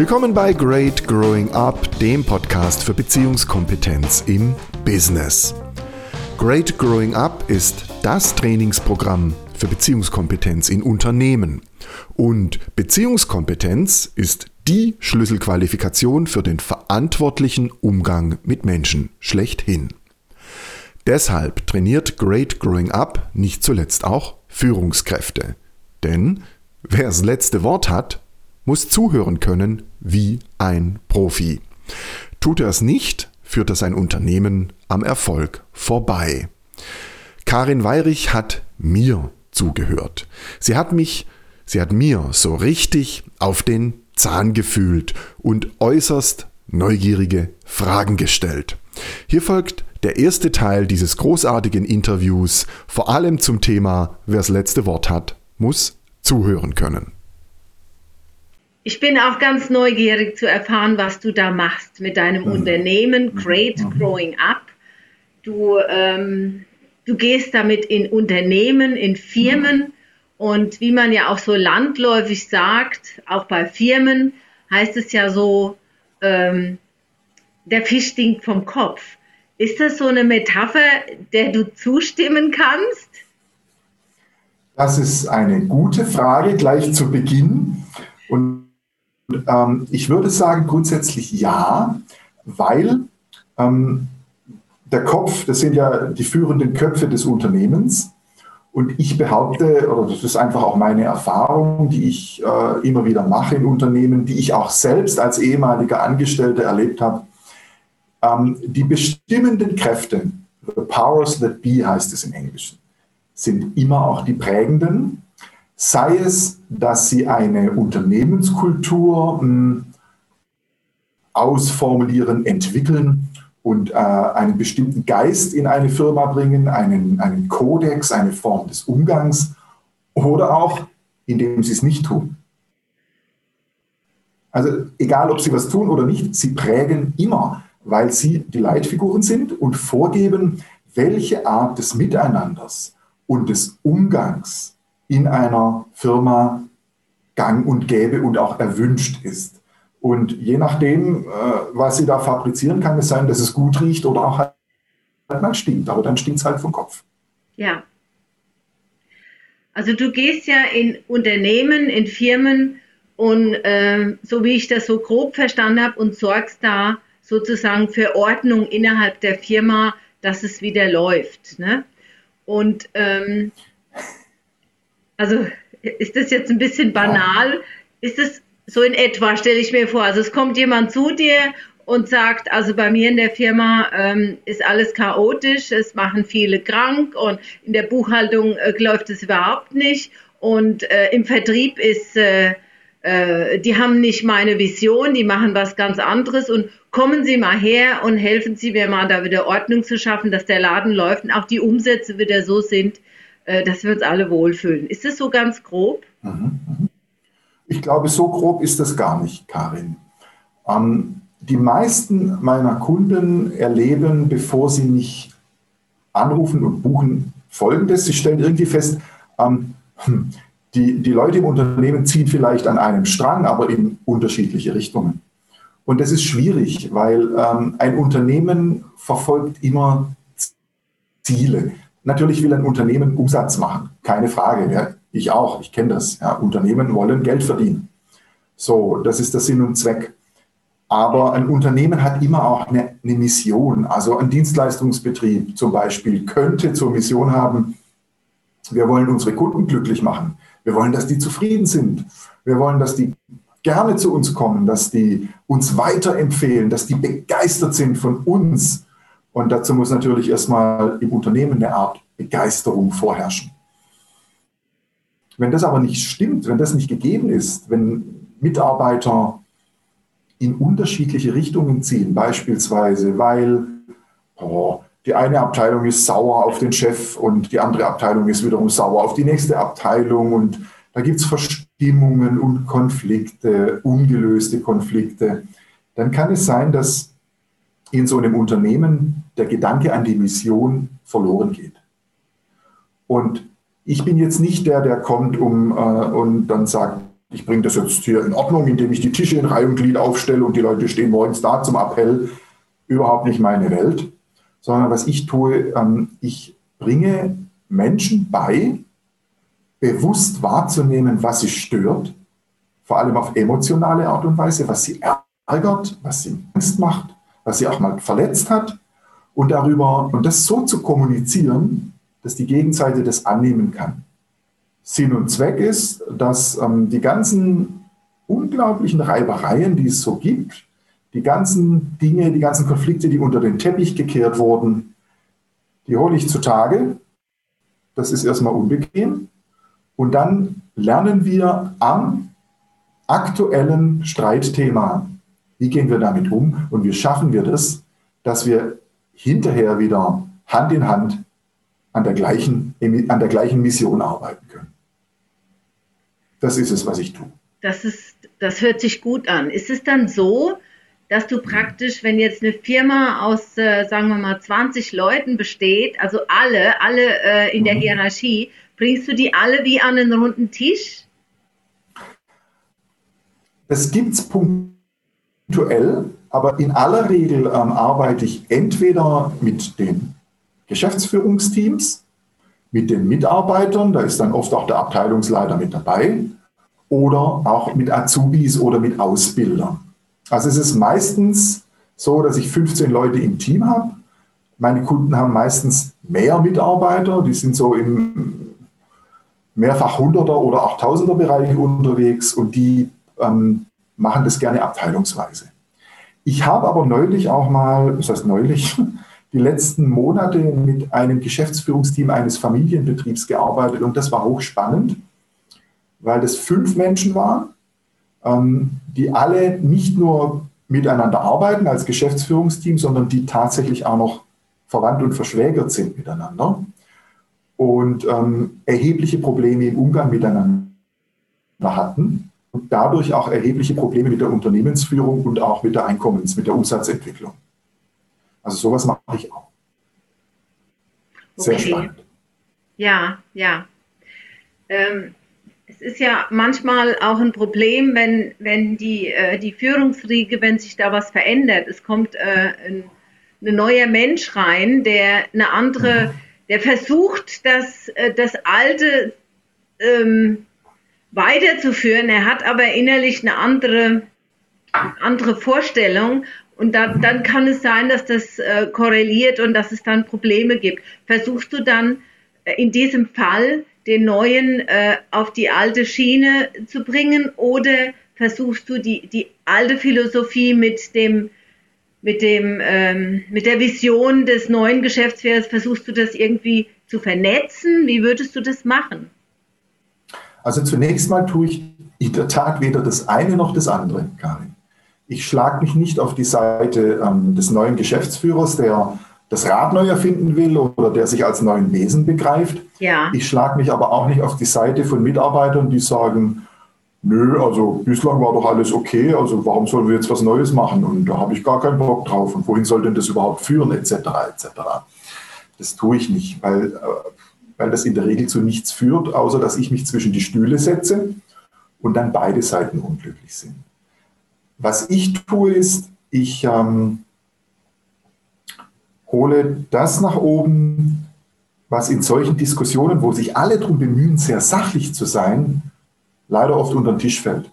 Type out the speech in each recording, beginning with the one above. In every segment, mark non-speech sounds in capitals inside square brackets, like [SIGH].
Willkommen bei Great Growing Up, dem Podcast für Beziehungskompetenz im Business. Great Growing Up ist das Trainingsprogramm für Beziehungskompetenz in Unternehmen. Und Beziehungskompetenz ist die Schlüsselqualifikation für den verantwortlichen Umgang mit Menschen schlechthin. Deshalb trainiert Great Growing Up nicht zuletzt auch Führungskräfte. Denn wer das letzte Wort hat, muss zuhören können wie ein Profi. Tut er es nicht, führt er sein Unternehmen am Erfolg vorbei. Karin Weirich hat mir zugehört. Sie hat mich, sie hat mir so richtig auf den Zahn gefühlt und äußerst neugierige Fragen gestellt. Hier folgt der erste Teil dieses großartigen Interviews, vor allem zum Thema, wer das letzte Wort hat, muss zuhören können. Ich bin auch ganz neugierig zu erfahren, was du da machst mit deinem mhm. Unternehmen Great mhm. Growing Up. Du, ähm, du gehst damit in Unternehmen, in Firmen mhm. und wie man ja auch so landläufig sagt, auch bei Firmen heißt es ja so, ähm, der Fisch stinkt vom Kopf. Ist das so eine Metapher, der du zustimmen kannst? Das ist eine gute Frage gleich zu Beginn. Und ähm, ich würde sagen grundsätzlich ja, weil ähm, der Kopf, das sind ja die führenden Köpfe des Unternehmens. Und ich behaupte, oder das ist einfach auch meine Erfahrung, die ich äh, immer wieder mache in Unternehmen, die ich auch selbst als ehemaliger Angestellter erlebt habe, ähm, die bestimmenden Kräfte, the powers that be heißt es im Englischen, sind immer auch die prägenden sei es, dass sie eine Unternehmenskultur hm, ausformulieren, entwickeln und äh, einen bestimmten Geist in eine Firma bringen, einen, einen Kodex, eine Form des Umgangs oder auch, indem sie es nicht tun. Also egal, ob sie was tun oder nicht, sie prägen immer, weil sie die Leitfiguren sind und vorgeben, welche Art des Miteinanders und des Umgangs in einer Firma gang und gäbe und auch erwünscht ist. Und je nachdem, äh, was sie da fabrizieren, kann es sein, dass es gut riecht oder auch halt mal stinkt. Aber dann stinkt es halt vom Kopf. Ja. Also du gehst ja in Unternehmen, in Firmen und äh, so wie ich das so grob verstanden habe und sorgst da sozusagen für Ordnung innerhalb der Firma, dass es wieder läuft. Ne? Und ähm, also ist das jetzt ein bisschen banal? Ist es so in etwa, stelle ich mir vor. Also es kommt jemand zu dir und sagt, also bei mir in der Firma ähm, ist alles chaotisch, es machen viele krank und in der Buchhaltung äh, läuft es überhaupt nicht und äh, im Vertrieb ist, äh, äh, die haben nicht meine Vision, die machen was ganz anderes und kommen Sie mal her und helfen Sie mir mal da wieder Ordnung zu schaffen, dass der Laden läuft und auch die Umsätze wieder so sind, äh, dass wir uns alle wohlfühlen. Ist das so ganz grob? Mhm, mhm. Ich glaube, so grob ist das gar nicht, Karin. Ähm, die meisten meiner Kunden erleben, bevor sie mich anrufen und buchen, Folgendes. Sie stellen irgendwie fest, ähm, hm, die, die Leute im Unternehmen ziehen vielleicht an einem Strang, aber in unterschiedliche Richtungen. Und das ist schwierig, weil ähm, ein Unternehmen verfolgt immer Ziele. Natürlich will ein Unternehmen Umsatz machen, keine Frage. Ja, ich auch, ich kenne das. Ja, Unternehmen wollen Geld verdienen. So, das ist der Sinn und Zweck. Aber ein Unternehmen hat immer auch eine, eine Mission. Also ein Dienstleistungsbetrieb zum Beispiel könnte zur Mission haben, wir wollen unsere Kunden glücklich machen. Wir wollen, dass die zufrieden sind. Wir wollen, dass die gerne zu uns kommen, dass die uns weiterempfehlen, dass die begeistert sind von uns. Und dazu muss natürlich erstmal im Unternehmen eine Art Begeisterung vorherrschen. Wenn das aber nicht stimmt, wenn das nicht gegeben ist, wenn Mitarbeiter in unterschiedliche Richtungen ziehen, beispielsweise, weil oh, die eine Abteilung ist sauer auf den Chef und die andere Abteilung ist wiederum sauer auf die nächste Abteilung und da gibt es Verstimmungen und Konflikte, ungelöste Konflikte, dann kann es sein, dass in so einem Unternehmen der Gedanke an die Mission verloren geht. Und ich bin jetzt nicht der, der kommt um, äh, und dann sagt, ich bringe das jetzt hier in Ordnung, indem ich die Tische in Reihe und Glied aufstelle und die Leute stehen morgens da zum Appell. Überhaupt nicht meine Welt. Sondern was ich tue, ähm, ich bringe Menschen bei, bewusst wahrzunehmen, was sie stört, vor allem auf emotionale Art und Weise, was sie ärgert, was sie Angst macht, was sie auch mal verletzt hat und darüber und das so zu kommunizieren, dass die Gegenseite das annehmen kann. Sinn und Zweck ist, dass ähm, die ganzen unglaublichen Reibereien, die es so gibt, die ganzen Dinge, die ganzen Konflikte, die unter den Teppich gekehrt wurden, die hole ich zutage. Das ist erstmal unbequem. Und dann lernen wir am aktuellen Streitthema, wie gehen wir damit um und wie schaffen wir das, dass wir hinterher wieder Hand in Hand an der gleichen, an der gleichen Mission arbeiten können. Das ist es, was ich tue. Das, ist, das hört sich gut an. Ist es dann so, dass du praktisch, wenn jetzt eine Firma aus, äh, sagen wir mal, 20 Leuten besteht, also alle, alle äh, in der mhm. Hierarchie, bringst du die alle wie an einen runden Tisch? Das gibt es punktuell, aber in aller Regel ähm, arbeite ich entweder mit den Geschäftsführungsteams, mit den Mitarbeitern, da ist dann oft auch der Abteilungsleiter mit dabei, oder auch mit Azubis oder mit Ausbildern. Also es ist meistens so, dass ich 15 Leute im Team habe. Meine Kunden haben meistens mehr Mitarbeiter, die sind so im mehrfach Hunderter oder auch Tausender Bereich unterwegs und die ähm, machen das gerne abteilungsweise. Ich habe aber neulich auch mal, das heißt neulich, [LAUGHS] die letzten Monate mit einem Geschäftsführungsteam eines Familienbetriebs gearbeitet und das war hochspannend, weil das fünf Menschen waren, ähm, die alle nicht nur miteinander arbeiten als Geschäftsführungsteam, sondern die tatsächlich auch noch verwandt und verschwägert sind miteinander und ähm, erhebliche Probleme im Umgang miteinander hatten und dadurch auch erhebliche Probleme mit der Unternehmensführung und auch mit der Einkommens-, mit der Umsatzentwicklung. Also sowas mache ich auch. Sehr okay. spannend. Ja, ja. Ähm, es ist ja manchmal auch ein Problem, wenn, wenn die, äh, die Führungsriege, wenn sich da was verändert. Es kommt äh, ein, ein neuer Mensch rein, der eine andere, mhm. der versucht, das, äh, das Alte ähm, weiterzuführen. Er hat aber innerlich eine andere, andere Vorstellung und da, dann kann es sein, dass das äh, korreliert und dass es dann Probleme gibt. Versuchst du dann äh, in diesem Fall den neuen äh, auf die alte Schiene zu bringen oder versuchst du die, die alte Philosophie mit dem mit dem ähm, mit der Vision des neuen Geschäftsführers versuchst du das irgendwie zu vernetzen? Wie würdest du das machen? Also zunächst mal tue ich in der Tat weder das eine noch das andere, Karin. Ich schlage mich nicht auf die Seite ähm, des neuen Geschäftsführers, der das Rad neu erfinden will oder der sich als neuen Wesen begreift. Ja. Ich schlage mich aber auch nicht auf die Seite von Mitarbeitern, die sagen, nö, also bislang war doch alles okay, also warum sollen wir jetzt was Neues machen und da habe ich gar keinen Bock drauf und wohin soll denn das überhaupt führen, etc. etc. Das tue ich nicht, weil, äh, weil das in der Regel zu nichts führt, außer dass ich mich zwischen die Stühle setze und dann beide Seiten unglücklich sind. Was ich tue, ist, ich ähm, hole das nach oben, was in solchen Diskussionen, wo sich alle darum bemühen, sehr sachlich zu sein, leider oft unter den Tisch fällt.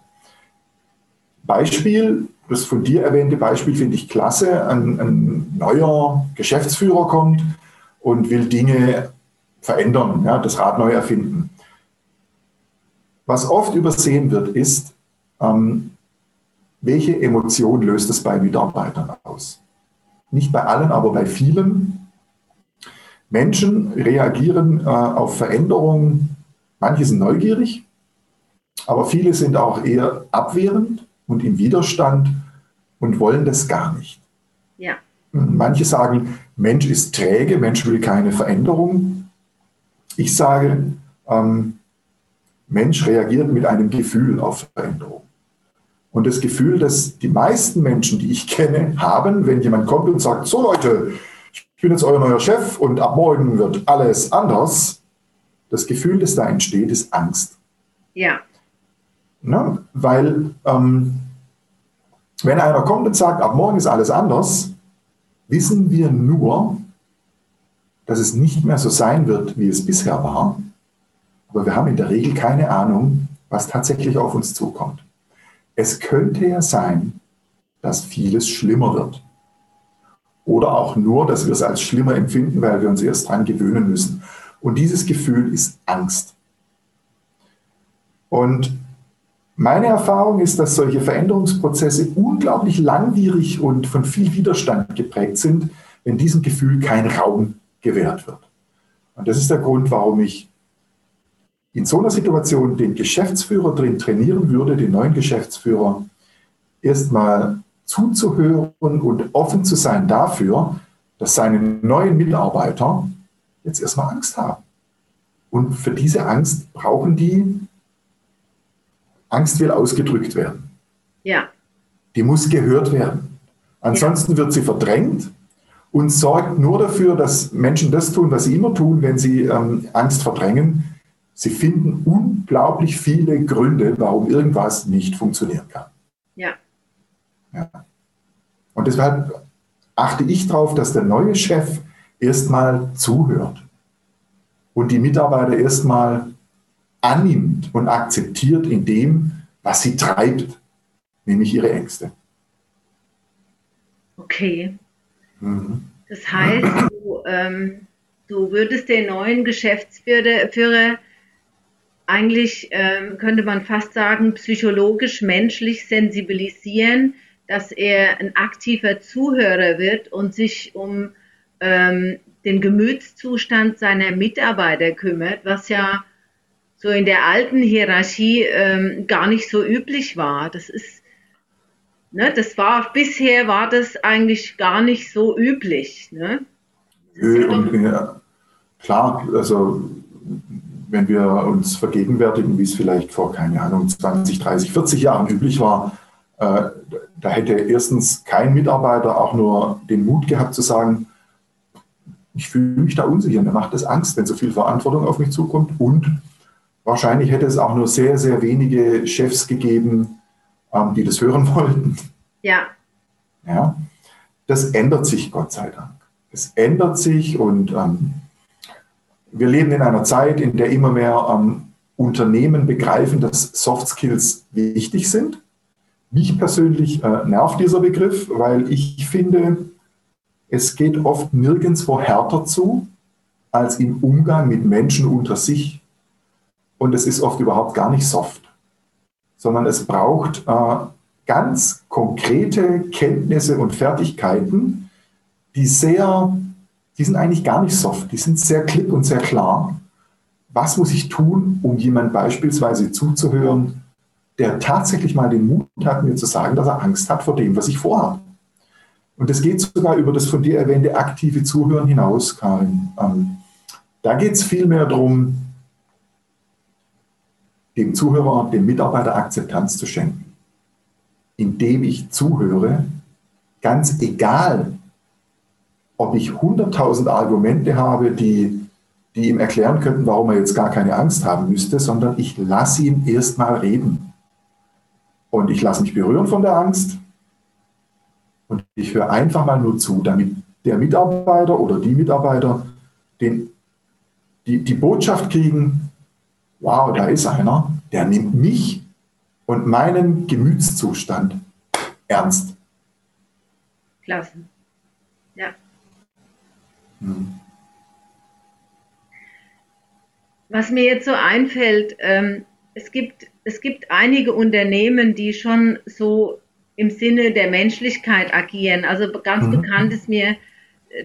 Beispiel, das von dir erwähnte Beispiel finde ich klasse. Ein, ein, neuer Geschäftsführer kommt und will Dinge verändern, ja, das Rad neu erfinden. Was oft übersehen wird, ist, ähm, welche Emotion löst es bei Mitarbeitern aus? Nicht bei allen, aber bei vielen. Menschen reagieren äh, auf Veränderungen. Manche sind neugierig, aber viele sind auch eher abwehrend und im Widerstand und wollen das gar nicht. Ja. Manche sagen, Mensch ist träge, Mensch will keine Veränderung. Ich sage, ähm, Mensch reagiert mit einem Gefühl auf Veränderung. Und das Gefühl, das die meisten Menschen, die ich kenne, haben, wenn jemand kommt und sagt, so Leute, ich bin jetzt euer neuer Chef und ab morgen wird alles anders, das Gefühl, das da entsteht, ist Angst. Ja. Ne? Weil ähm, wenn einer kommt und sagt, ab morgen ist alles anders, wissen wir nur, dass es nicht mehr so sein wird, wie es bisher war. Aber wir haben in der Regel keine Ahnung, was tatsächlich auf uns zukommt. Es könnte ja sein, dass vieles schlimmer wird. Oder auch nur, dass wir es als schlimmer empfinden, weil wir uns erst daran gewöhnen müssen. Und dieses Gefühl ist Angst. Und meine Erfahrung ist, dass solche Veränderungsprozesse unglaublich langwierig und von viel Widerstand geprägt sind, wenn diesem Gefühl kein Raum gewährt wird. Und das ist der Grund, warum ich in so einer Situation den Geschäftsführer drin trainieren würde, den neuen Geschäftsführer, erstmal zuzuhören und offen zu sein dafür, dass seine neuen Mitarbeiter jetzt erstmal Angst haben. Und für diese Angst brauchen die Angst will ausgedrückt werden. Ja. Die muss gehört werden. Ansonsten ja. wird sie verdrängt und sorgt nur dafür, dass Menschen das tun, was sie immer tun, wenn sie ähm, Angst verdrängen. Sie finden unglaublich viele Gründe, warum irgendwas nicht funktionieren kann. Ja. ja. Und deshalb achte ich darauf, dass der neue Chef erstmal zuhört und die Mitarbeiter erstmal annimmt und akzeptiert in dem, was sie treibt, nämlich ihre Ängste. Okay. Mhm. Das heißt, du, ähm, du, würdest den neuen Geschäftsführer eigentlich, ähm, könnte man fast sagen, psychologisch, menschlich sensibilisieren, dass er ein aktiver Zuhörer wird und sich um ähm, den Gemütszustand seiner Mitarbeiter kümmert, was ja so in der alten Hierarchie ähm, gar nicht so üblich war. Das ist, ne, das war, bisher war das eigentlich gar nicht so üblich. Ne? Und, ja, klar, also wenn wir uns vergegenwärtigen, wie es vielleicht vor, keine Ahnung, 20, 30, 40 Jahren üblich war, äh, da hätte erstens kein Mitarbeiter auch nur den Mut gehabt zu sagen, ich fühle mich da unsicher, mir macht es Angst, wenn so viel Verantwortung auf mich zukommt und Wahrscheinlich hätte es auch nur sehr, sehr wenige Chefs gegeben, ähm, die das hören [LAUGHS] wollten. Ja. Ja. Das ändert sich, Gott sei Dank. Es ändert sich und ähm, wir leben in einer Zeit, in der immer mehr ähm, Unternehmen begreifen, dass Soft Skills wichtig sind. Mich persönlich äh, nervt dieser Begriff, weil ich finde, es geht oft nirgendwo härter zu als im Umgang mit Menschen unter sich und es ist oft überhaupt gar nicht soft, sondern es braucht äh, ganz konkrete Kenntnisse und Fertigkeiten, die sehr, die sind eigentlich gar nicht soft, die sind sehr klipp und sehr klar. Was muss ich tun, um jemand beispielsweise zuzuhören, der tatsächlich mal den Mut hat, mir zu sagen, dass er Angst hat vor dem, was ich vorhabe? Und das geht sogar über das von dir erwähnte aktive Zuhören hinaus, Karin. Ähm, da geht es vielmehr darum, dem Zuhörer, dem Mitarbeiter Akzeptanz zu schenken, indem ich zuhöre, ganz egal, ob ich 100.000 Argumente habe, die, die ihm erklären könnten, warum er jetzt gar keine Angst haben müsste, sondern ich lasse ihn erstmal reden. Und ich lasse mich berühren von der Angst und ich höre einfach mal nur zu, damit der Mitarbeiter oder die Mitarbeiter den, die, die Botschaft kriegen, wow, da ist einer, der nimmt mich und meinen Gemütszustand ernst. Klasse. Ja. Hm. Was mir jetzt so einfällt, ähm, es, gibt, es gibt einige Unternehmen, die schon so im Sinne der Menschlichkeit agieren. Also ganz mhm. bekannt ist mir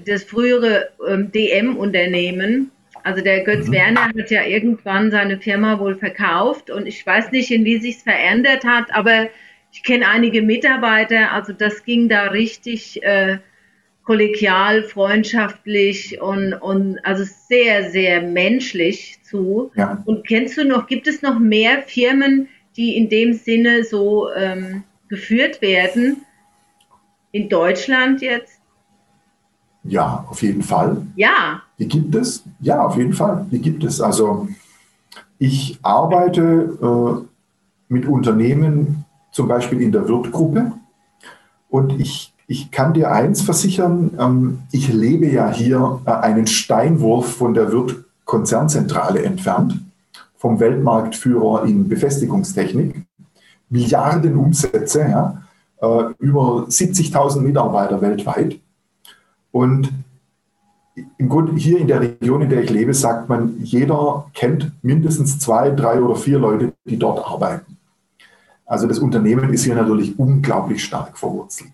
das frühere ähm, DM-Unternehmen, also der Götz mhm. Werner hat ja irgendwann seine Firma wohl verkauft und ich weiß nicht, in wie sich's verändert hat, aber ich kenne einige Mitarbeiter, also das ging da richtig äh, kollegial, freundschaftlich und, und also sehr, sehr menschlich zu. Ja. Und kennst du noch, gibt es noch mehr Firmen, die in dem Sinne so ähm, geführt werden? In Deutschland jetzt? Ja, auf jeden Fall. Ja. Die gibt es. Ja, auf jeden Fall. Die gibt es. Also ich arbeite äh, mit Unternehmen, zum Beispiel in der Wirtgruppe. Und ich, ich kann dir eins versichern, ähm, ich lebe ja hier äh, einen Steinwurf von der Wirt-Konzernzentrale entfernt, vom Weltmarktführer in Befestigungstechnik. Milliarden Umsätze, ja, äh, über 70.000 Mitarbeiter weltweit. Und im Grunde hier in der Region, in der ich lebe, sagt man, jeder kennt mindestens zwei, drei oder vier Leute, die dort arbeiten. Also das Unternehmen ist hier natürlich unglaublich stark verwurzelt.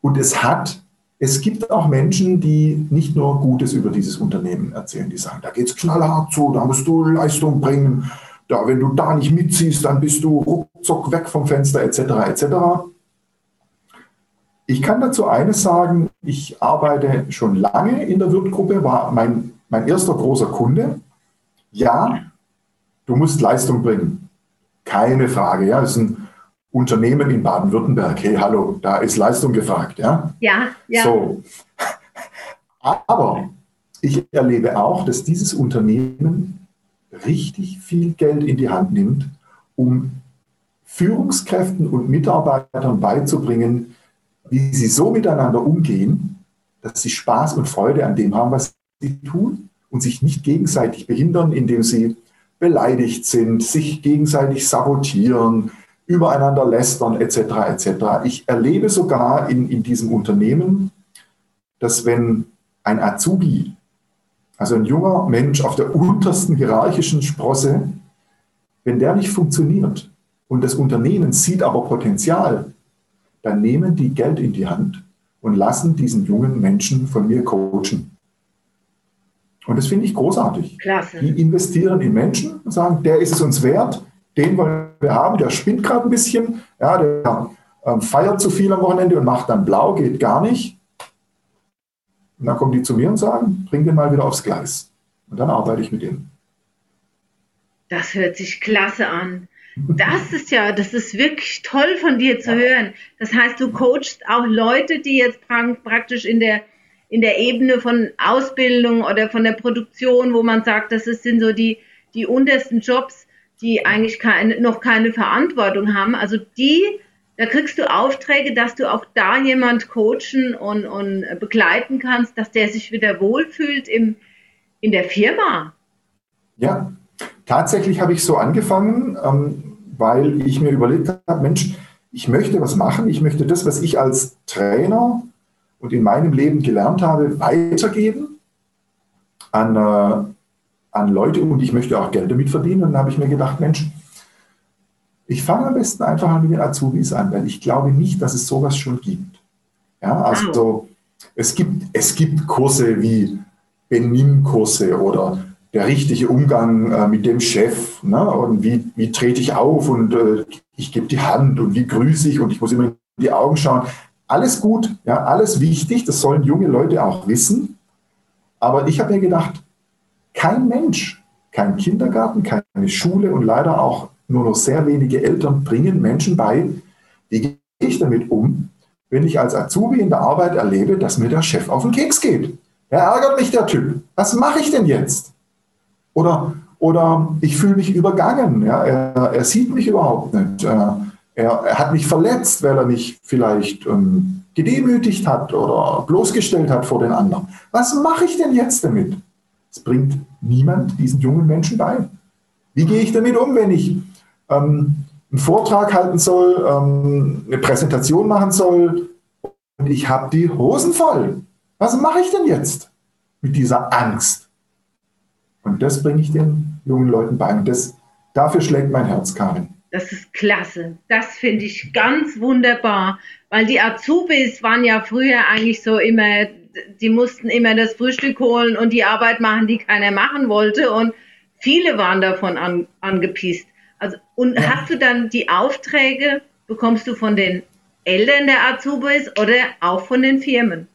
Und es hat, es gibt auch Menschen, die nicht nur Gutes über dieses Unternehmen erzählen, die sagen, da geht es knallhart zu, da musst du Leistung bringen, da, wenn du da nicht mitziehst, dann bist du ruckzuck weg vom Fenster etc. etc. Ich kann dazu eines sagen, ich arbeite schon lange in der Wirtgruppe, war mein, mein erster großer Kunde. Ja, du musst Leistung bringen. Keine Frage. Ja, das ist ein Unternehmen in Baden-Württemberg. Hey, hallo, da ist Leistung gefragt. Ja, ja. ja. So. Aber ich erlebe auch, dass dieses Unternehmen richtig viel Geld in die Hand nimmt, um Führungskräften und Mitarbeitern beizubringen, wie sie so miteinander umgehen, dass sie Spaß und Freude an dem haben, was sie tun und sich nicht gegenseitig behindern, indem sie beleidigt sind, sich gegenseitig sabotieren, übereinander lästern etc. etc. Ich erlebe sogar in, in diesem Unternehmen, dass wenn ein Azubi, also ein junger Mensch auf der untersten hierarchischen Sprosse, wenn der nicht funktioniert und das Unternehmen sieht aber Potenzial, dann nehmen die Geld in die Hand und lassen diesen jungen Menschen von mir coachen. Und das finde ich großartig. Klasse. Die investieren in Menschen und sagen, der ist es uns wert, den wollen wir haben, der spinnt gerade ein bisschen, ja, der ähm, feiert zu viel am Wochenende und macht dann blau, geht gar nicht. Und dann kommen die zu mir und sagen, bring den mal wieder aufs Gleis. Und dann arbeite ich mit denen. Das hört sich klasse an. Das ist ja, das ist wirklich toll von dir zu hören. Das heißt, du coachst auch Leute, die jetzt praktisch in der, in der Ebene von Ausbildung oder von der Produktion, wo man sagt, das sind so die, die untersten Jobs, die eigentlich keine, noch keine Verantwortung haben. Also die, da kriegst du Aufträge, dass du auch da jemand coachen und, und begleiten kannst, dass der sich wieder wohlfühlt im, in der Firma. Ja, Tatsächlich habe ich so angefangen, ähm, weil ich mir überlegt habe, Mensch, ich möchte was machen, ich möchte das, was ich als Trainer und in meinem Leben gelernt habe, weitergeben an, äh, an Leute und ich möchte auch Geld damit verdienen. Und dann habe ich mir gedacht, Mensch, ich fange am besten einfach mal mit den Azubis an, weil ich glaube nicht, dass es sowas schon gibt. Ja, also es gibt, es gibt Kurse wie Benimm-Kurse oder der richtige Umgang äh, mit dem Chef ne? und wie, wie trete ich auf und äh, ich gebe die Hand und wie grüße ich und ich muss immer in die Augen schauen. Alles gut, ja, alles wichtig, das sollen junge Leute auch wissen. Aber ich habe mir gedacht, kein Mensch, kein Kindergarten, keine Schule und leider auch nur noch sehr wenige Eltern bringen Menschen bei, wie gehe ich damit um, wenn ich als Azubi in der Arbeit erlebe, dass mir der Chef auf den Keks geht. Er ärgert mich, der Typ. Was mache ich denn jetzt? Oder, oder ich fühle mich übergangen. Ja? Er, er, sieht mich überhaupt nicht. Er, er, hat mich verletzt, weil er mich vielleicht ähm, gedemütigt hat oder bloßgestellt hat vor den anderen. Was mache ich denn jetzt damit? Es bringt niemand diesen jungen Menschen bei. Wie gehe ich damit um, wenn ich ähm, einen Vortrag halten soll, ähm, eine Präsentation machen soll und ich habe die Hosen voll? Was mache ich denn jetzt mit dieser Angst? Und das bringe ich den jungen Leuten bei. Und das, dafür schlägt mein Herz, Karin. Das ist klasse. Das finde ich ganz wunderbar, weil die Azubis waren ja früher eigentlich so immer, die mussten immer das Frühstück holen und die Arbeit machen, die keiner machen wollte. Und viele waren davon an, angepisst. Also, und ja. hast du dann die Aufträge, bekommst du von den Eltern der Azubis oder auch von den Firmen?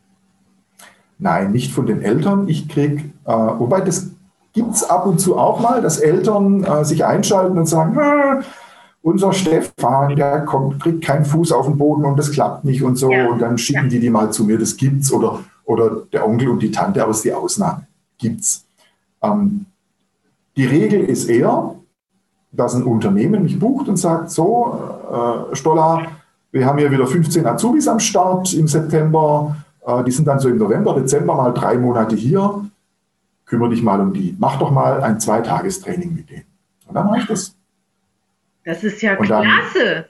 Nein, nicht von den Eltern. Ich kriege, äh, wobei das gibt es ab und zu auch mal, dass Eltern äh, sich einschalten und sagen, unser Stefan, der kommt, kriegt keinen Fuß auf den Boden und das klappt nicht und so. Ja. Und dann schicken ja. die die mal zu mir, das gibt's. Oder, oder der Onkel und die Tante, aber es ist die Ausnahme. Gibt's. Ähm, die Regel ist eher, dass ein Unternehmen mich bucht und sagt, so, äh, Stoller, wir haben hier wieder 15 Azubis am Start im September, äh, die sind dann so im November, Dezember mal drei Monate hier, kümmere dich mal um die, mach doch mal ein Zweitagestraining mit denen. Und dann mache ich das. Das ist ja dann, klasse.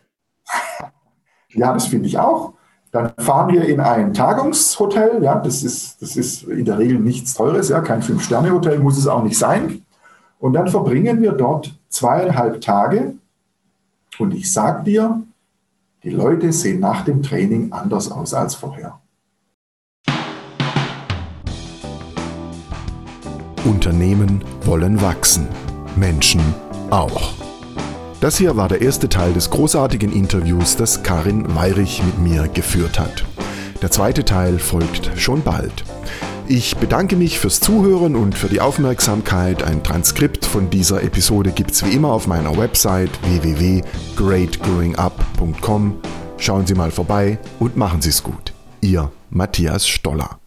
ja, das finde ich auch. Dann fahren wir in ein Tagungshotel. Ja, das ist, das ist in der Regel nichts Teures, ja, kein Fünf-Sterne-Hotel muss es auch nicht sein. Und dann verbringen wir dort zweieinhalb Tage. Und ich sage dir, die Leute sehen nach dem Training anders aus als vorher. Unternehmen wollen wachsen, Menschen auch. Das hier war der erste Teil des großartigen Interviews, das Karin Weirich mit mir geführt hat. Der zweite Teil folgt schon bald. Ich bedanke mich fürs Zuhören und für die Aufmerksamkeit. Ein Transkript von dieser Episode gibt es wie immer auf meiner Website www.greatgrowingup.com. Schauen Sie mal vorbei und machen Sie es gut. Ihr Matthias Stoller.